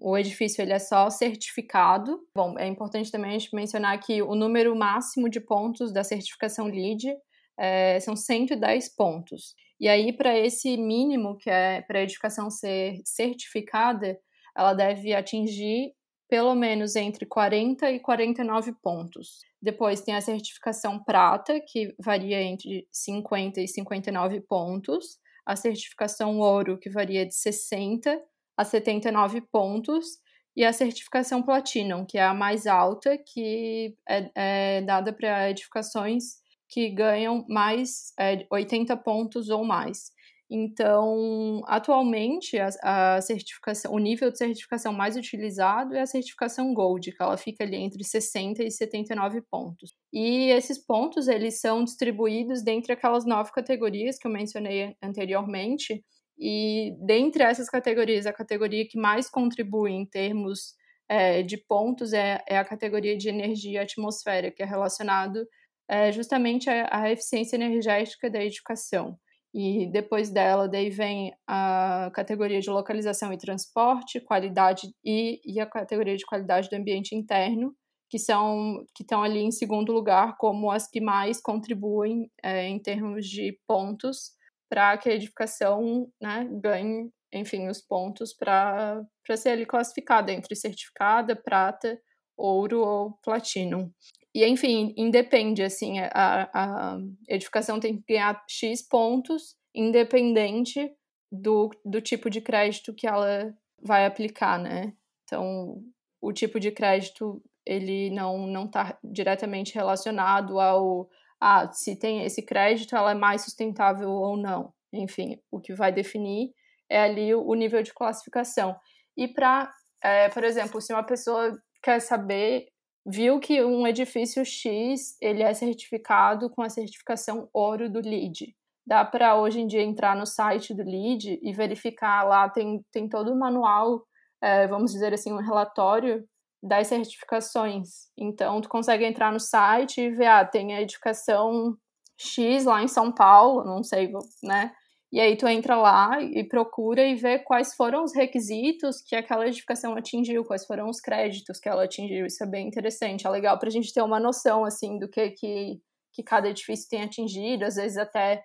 o edifício ele é só certificado. Bom, é importante também a gente mencionar que o número máximo de pontos da certificação LEED é, são 110 pontos. E aí, para esse mínimo, que é para a edificação ser certificada, ela deve atingir pelo menos entre 40 e 49 pontos. Depois tem a certificação prata, que varia entre 50 e 59 pontos. A certificação ouro, que varia de 60 a 79 pontos, e a certificação Platinum, que é a mais alta, que é, é dada para edificações que ganham mais é, 80 pontos ou mais. Então, atualmente, a, a, certificação, o nível de certificação mais utilizado é a certificação Gold, que ela fica ali entre 60 e 79 pontos. E esses pontos, eles são distribuídos dentre aquelas nove categorias que eu mencionei anteriormente, e dentre essas categorias, a categoria que mais contribui em termos é, de pontos é, é, a categoria de energia atmosférica, que é relacionado é, justamente à, à eficiência energética da edificação. E depois dela daí vem a categoria de localização e transporte, qualidade e, e a categoria de qualidade do ambiente interno, que são que estão ali em segundo lugar como as que mais contribuem é, em termos de pontos para que a edificação né, ganhe, enfim, os pontos para ser ali classificada entre certificada, prata, ouro ou platino. E, enfim, independe, assim, a, a edificação tem que ganhar X pontos, independente do, do tipo de crédito que ela vai aplicar, né? Então, o tipo de crédito, ele não não está diretamente relacionado ao ah, se tem esse crédito, ela é mais sustentável ou não. Enfim, o que vai definir é ali o nível de classificação. E para, é, por exemplo, se uma pessoa quer saber viu que um edifício X ele é certificado com a certificação ouro do LEED. Dá para hoje em dia entrar no site do LEED e verificar lá, tem, tem todo o manual, é, vamos dizer assim, um relatório das certificações. Então, tu consegue entrar no site e ver, ah, tem a edificação X lá em São Paulo, não sei, né? E aí tu entra lá e procura e vê quais foram os requisitos que aquela edificação atingiu, quais foram os créditos que ela atingiu. Isso é bem interessante, é legal para a gente ter uma noção assim do que, que que cada edifício tem atingido. Às vezes até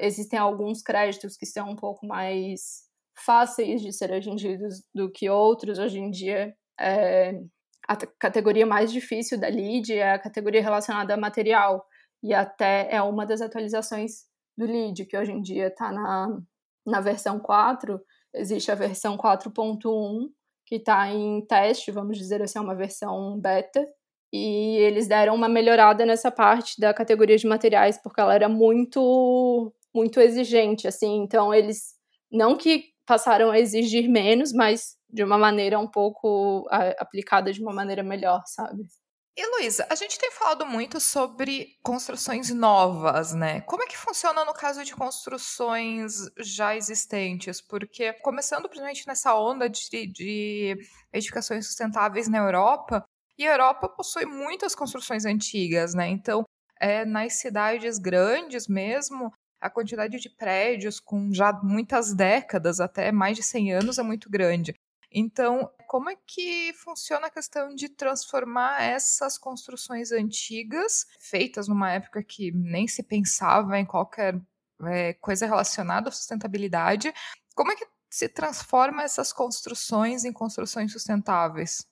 existem alguns créditos que são um pouco mais fáceis de ser atingidos do que outros. Hoje em dia, é, a categoria mais difícil da LEED é a categoria relacionada a material e até é uma das atualizações do lead, que hoje em dia está na, na versão 4, existe a versão 4.1, que está em teste, vamos dizer assim, é uma versão beta, e eles deram uma melhorada nessa parte da categoria de materiais, porque ela era muito, muito exigente, assim, então eles, não que passaram a exigir menos, mas de uma maneira um pouco aplicada de uma maneira melhor, sabe? E Luísa, a gente tem falado muito sobre construções novas, né? Como é que funciona no caso de construções já existentes? Porque começando principalmente nessa onda de, de edificações sustentáveis na Europa, e a Europa possui muitas construções antigas, né? Então, é, nas cidades grandes mesmo, a quantidade de prédios com já muitas décadas, até mais de 100 anos, é muito grande. Então, como é que funciona a questão de transformar essas construções antigas, feitas numa época que nem se pensava em qualquer é, coisa relacionada à sustentabilidade, como é que se transforma essas construções em construções sustentáveis?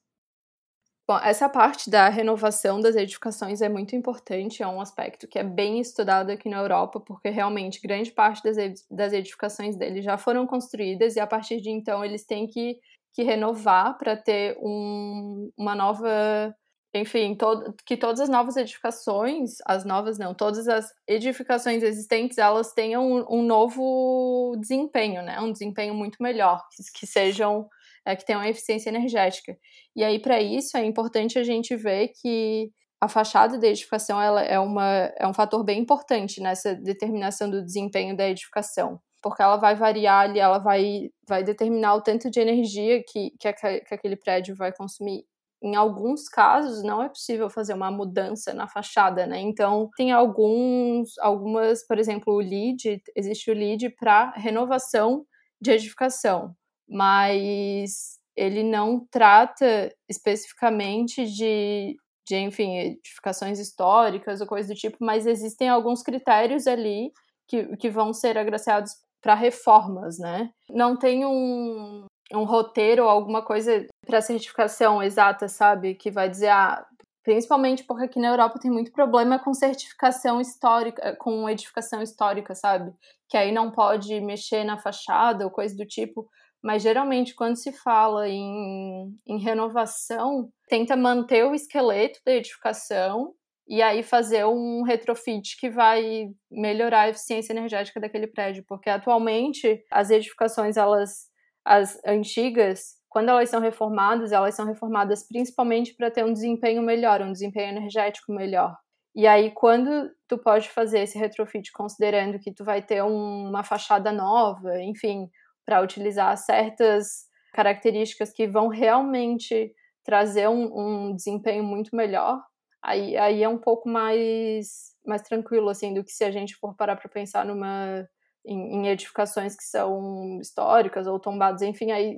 Bom, essa parte da renovação das edificações é muito importante, é um aspecto que é bem estudado aqui na Europa, porque realmente grande parte das, edificações deles já foram construídas e a partir de então eles têm que que renovar para ter um, uma nova. Enfim, que todas as novas edificações, as novas não, todas as edificações existentes, elas tenham um, um novo desempenho, né? Um desempenho muito melhor, que, que sejam, é, que tenham eficiência energética. E aí, para isso, é importante a gente ver que a fachada da edificação ela é, uma, é um fator bem importante nessa determinação do desempenho da edificação porque ela vai variar ali, ela vai, vai determinar o tanto de energia que, que, que aquele prédio vai consumir. Em alguns casos, não é possível fazer uma mudança na fachada, né? Então, tem alguns, algumas, por exemplo, o LEED, existe o LEED para renovação de edificação, mas ele não trata especificamente de, de, enfim, edificações históricas ou coisa do tipo, mas existem alguns critérios ali que, que vão ser agraciados para reformas, né? Não tem um, um roteiro ou alguma coisa para certificação exata, sabe? Que vai dizer, ah, principalmente porque aqui na Europa tem muito problema com certificação histórica, com edificação histórica, sabe? Que aí não pode mexer na fachada ou coisa do tipo. Mas geralmente, quando se fala em, em renovação, tenta manter o esqueleto da edificação e aí fazer um retrofit que vai melhorar a eficiência energética daquele prédio, porque atualmente as edificações elas as antigas, quando elas são reformadas, elas são reformadas principalmente para ter um desempenho melhor, um desempenho energético melhor. E aí quando tu pode fazer esse retrofit considerando que tu vai ter um, uma fachada nova, enfim, para utilizar certas características que vão realmente trazer um, um desempenho muito melhor, aí, aí é um pouco mais, mais tranquilo, assim, do que se a gente for parar para pensar numa, em, em, edificações que são históricas ou tombadas, enfim, aí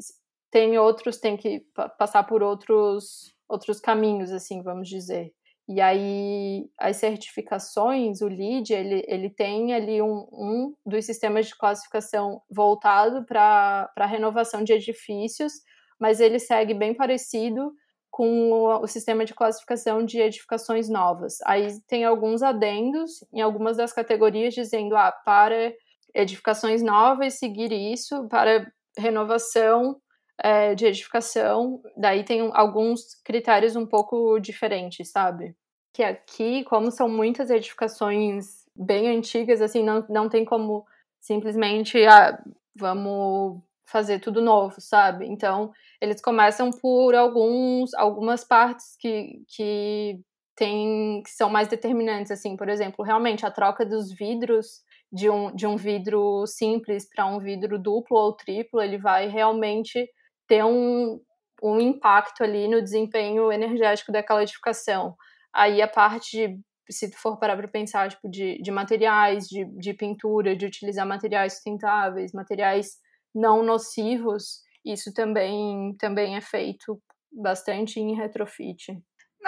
tem outros, tem que passar por outros, outros caminhos, assim, vamos dizer. E aí, as certificações, o LEED, ele, ele tem ali um, um dos sistemas de classificação voltado para a renovação de edifícios, mas ele segue bem parecido com o, o, sistema de classificação de edificações novas. Aí tem alguns adendos em algumas das categorias dizendo, ah, para edificações novas, seguir isso, para renovação é, de edificação, daí tem alguns critérios um pouco diferentes, sabe? Que aqui, como são muitas edificações bem antigas, assim, não, não tem como simplesmente, ah, vamos fazer tudo novo, sabe? Então, eles começam por alguns, algumas partes que, que, tem, que são mais determinantes, assim, por exemplo, realmente a troca dos vidros de um, de um vidro simples para um vidro duplo ou triplo, ele vai realmente ter um, um impacto ali no desempenho energético daquela edificação. Aí a parte de, se tu for parar para pensar, tipo, de, de materiais, de, de pintura, de utilizar materiais sustentáveis, materiais não nocivos, isso também, também é feito bastante em retrofit.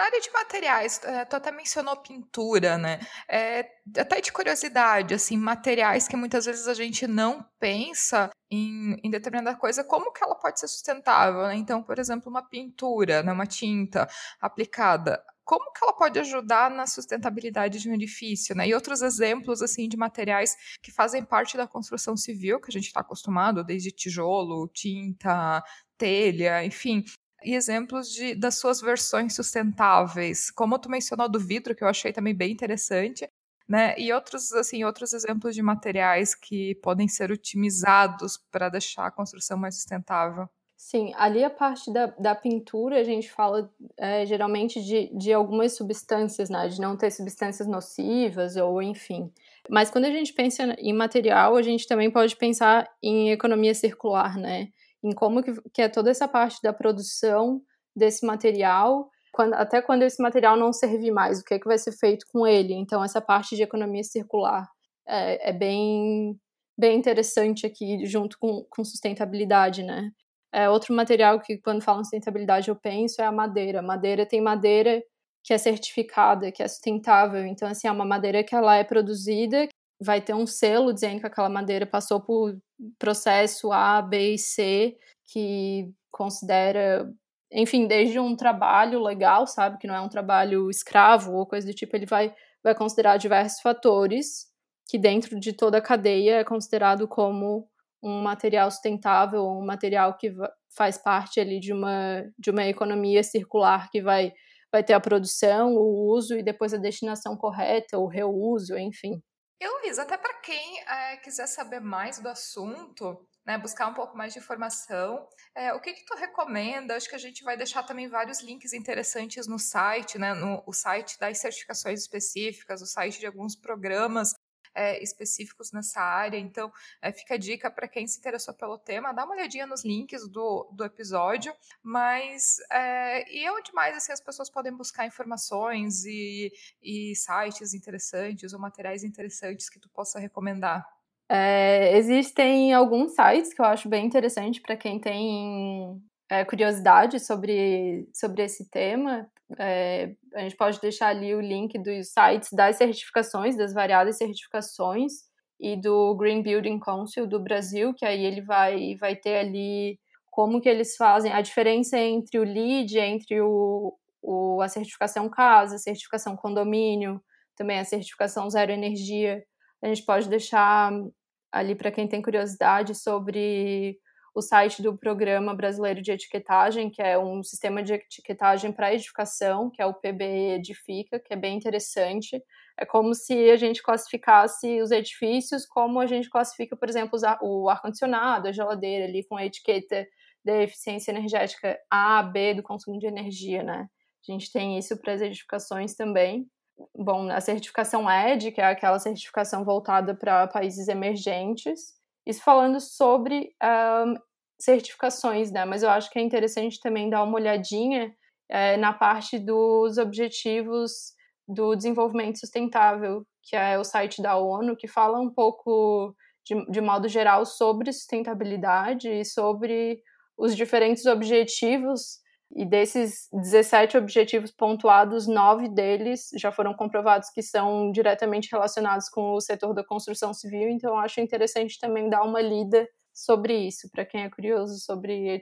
Na área de materiais, é, tu até mencionou pintura, né? É, até de curiosidade, assim, materiais que muitas vezes a gente não pensa em, em determinada coisa, como que ela pode ser sustentável, né? Então, por exemplo, uma pintura, né, uma tinta aplicada, como que ela pode ajudar na sustentabilidade de um edifício, né? E outros exemplos, assim, de materiais que fazem parte da construção civil, que a gente está acostumado, desde tijolo, tinta, telha, enfim, e exemplos de, das suas versões sustentáveis, como tu mencionou do vidro, que eu achei também bem interessante, né? E outros, assim, outros exemplos de materiais que podem ser otimizados para deixar a construção mais sustentável. Sim, ali a parte da, da pintura a gente fala é, geralmente de, de algumas substâncias, né? De não ter substâncias nocivas ou enfim. Mas quando a gente pensa em material, a gente também pode pensar em economia circular, né? Em como que, que é toda essa parte da produção desse material, quando, até quando esse material não servir mais, o que, é que vai ser feito com ele. Então, essa parte de economia circular é, é bem, bem interessante aqui, junto com, com sustentabilidade, né? É, outro material que, quando falam sustentabilidade, eu penso é a madeira. Madeira tem madeira que é certificada, que é sustentável. Então, assim, é uma madeira que ela é produzida, vai ter um selo dizendo que aquela madeira passou por processo A, B e C, que considera, enfim, desde um trabalho legal, sabe, que não é um trabalho escravo ou coisa do tipo, ele vai, vai considerar diversos fatores que dentro de toda a cadeia é considerado como um material sustentável, um material que faz parte ali de uma, de uma economia circular que vai, vai ter a produção, o uso e depois a destinação correta, o reuso, enfim. E Luiz, até para quem é, quiser saber mais do assunto, né, buscar um pouco mais de informação, é, o que que tu recomenda? Acho que a gente vai deixar também vários links interessantes no site, né, no o site das certificações específicas, o site de alguns programas é, específicos nessa área. Então, é, fica a dica para quem se interessou pelo tema, dá uma olhadinha nos links do, do episódio. Mas, é, e onde mais assim, as pessoas podem buscar informações e, e sites interessantes ou materiais interessantes que tu possa recomendar? É, existem alguns sites que eu acho bem interessante para quem tem é, curiosidade sobre, sobre esse tema. É, a gente pode deixar ali o link dos sites das certificações, das variadas certificações, e do Green Building Council do Brasil, que aí ele vai, vai ter ali como que eles fazem a diferença entre o LEED, entre o, o, a certificação casa, a certificação condomínio, também a certificação zero energia. A gente pode deixar ali para quem tem curiosidade sobre o site do Programa Brasileiro de Etiquetagem, que é um sistema de etiquetagem para edificação, que é o PBE Edifica, que é bem interessante. É como se a gente classificasse os edifícios como a gente classifica, por exemplo, o ar-condicionado, a geladeira ali com a etiqueta de eficiência energética A, B do consumo de energia, né? A gente tem isso para as edificações também. Bom, a certificação ED, que é aquela certificação voltada para países emergentes. Isso falando sobre um, certificações, né? Mas eu acho que é interessante também dar uma olhadinha é, na parte dos objetivos do desenvolvimento sustentável, que é o site da ONU, que fala um pouco, de, de modo geral, sobre sustentabilidade e sobre os diferentes objetivos e desses 17 objetivos pontuados, nove deles já foram comprovados que são diretamente relacionados com o setor da construção civil, então acho interessante também dar uma lida sobre isso, para quem é curioso sobre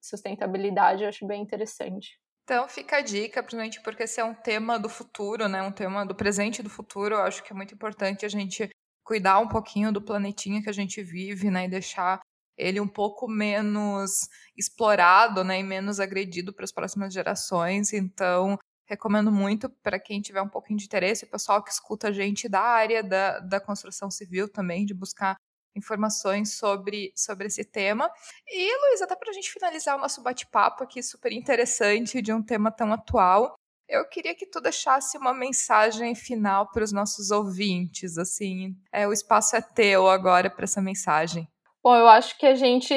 sustentabilidade, acho bem interessante. Então fica a dica, principalmente porque esse é um tema do futuro, né? Um tema do presente e do futuro. Eu acho que é muito importante a gente cuidar um pouquinho do planetinha que a gente vive, né? E deixar ele um pouco menos explorado, né, e menos agredido para as próximas gerações. Então, recomendo muito para quem tiver um pouquinho de interesse, o pessoal que escuta a gente da área da, da construção civil também, de buscar informações sobre, sobre esse tema. E, Luiz, até para a gente finalizar o nosso bate-papo aqui, super interessante, de um tema tão atual, eu queria que tu deixasse uma mensagem final para os nossos ouvintes, assim, é, o espaço é teu agora para essa mensagem. Bom, eu acho que a gente,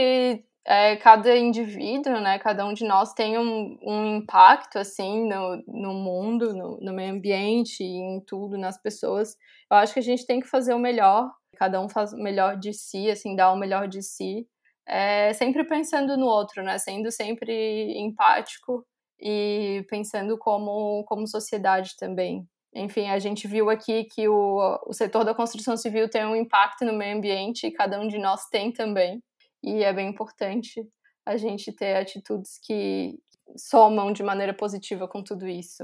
é, cada indivíduo, né, cada um de nós tem um, um impacto, assim, no, no mundo, no, no meio ambiente, em tudo, nas pessoas. Eu acho que a gente tem que fazer o melhor, cada um faz o melhor de si, assim, dar o melhor de si, é, sempre pensando no outro, né, sendo sempre empático e pensando como, como sociedade também. Enfim, a gente viu aqui que o, o setor da construção civil tem um impacto no meio ambiente e cada um de nós tem também. E é bem importante a gente ter atitudes que somam de maneira positiva com tudo isso.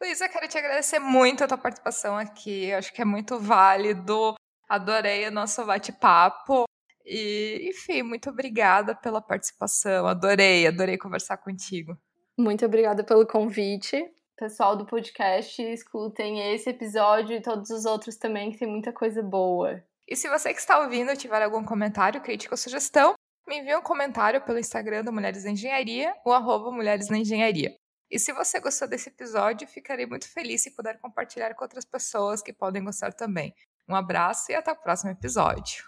Luísa, quero te agradecer muito a tua participação aqui. Acho que é muito válido. Adorei o nosso bate-papo. E, enfim, muito obrigada pela participação. Adorei, adorei conversar contigo. Muito obrigada pelo convite pessoal do podcast escutem esse episódio e todos os outros também, que tem muita coisa boa. E se você que está ouvindo tiver algum comentário, crítica ou sugestão, me envie um comentário pelo Instagram do Mulheres na Engenharia, o arroba Mulheres na Engenharia. E se você gostou desse episódio, ficarei muito feliz se puder compartilhar com outras pessoas que podem gostar também. Um abraço e até o próximo episódio.